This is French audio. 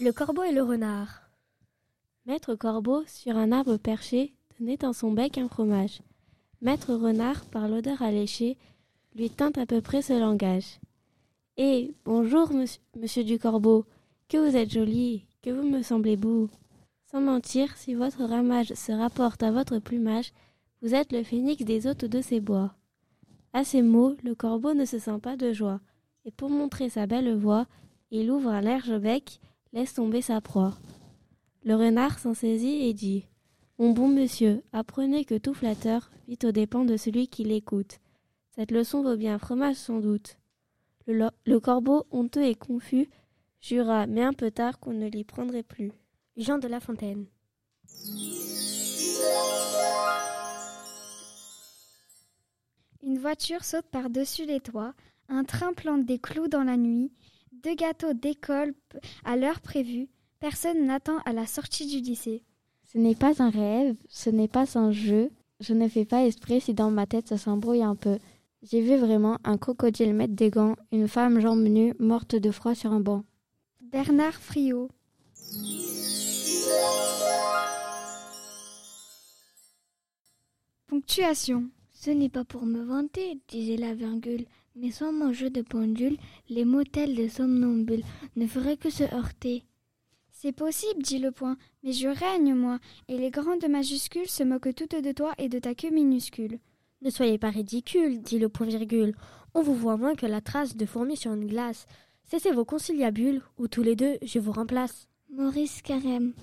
Le corbeau et le renard. Maître corbeau, sur un arbre perché, tenait dans son bec un fromage. Maître renard, par l'odeur alléchée, lui tint à peu près ce langage. Eh, bonjour, monsieur, du corbeau, que vous êtes joli, que vous me semblez beau. Sans mentir, si votre ramage se rapporte à votre plumage, vous êtes le phénix des hôtes de ces bois. À ces mots, le corbeau ne se sent pas de joie, et pour montrer sa belle voix, il ouvre un large bec, laisse tomber sa proie. Le renard s'en saisit et dit Mon bon monsieur, apprenez que tout flatteur vit aux dépens de celui qui l'écoute. Cette leçon vaut bien fromage sans doute. Le, le, corbeau, honteux et confus, jura, mais un peu tard, qu'on ne l'y prendrait plus. Jean de La Fontaine. Une voiture saute par-dessus les toits, un train plante des clous dans la nuit, deux gâteaux décollent à l'heure prévue, personne n'attend à la sortie du lycée. Ce n'est pas un rêve, ce n'est pas un jeu, je ne fais pas esprit si dans ma tête ça s'embrouille un peu. J'ai vu vraiment un crocodile mettre des gants, une femme jambes nues, morte de froid sur un banc. Bernard Friot. Ponctuation. Ce n'est pas pour me vanter, disait la virgule, mais sans mon jeu de pendule, les motels de somnambules ne feraient que se heurter. C'est possible, dit le point, mais je règne, moi, et les grandes majuscules se moquent toutes de toi et de ta queue minuscule. Ne soyez pas ridicule, dit le point virgule. On vous voit moins que la trace de fourmis sur une glace. Cessez vos conciliabules, ou tous les deux, je vous remplace. Maurice Carême.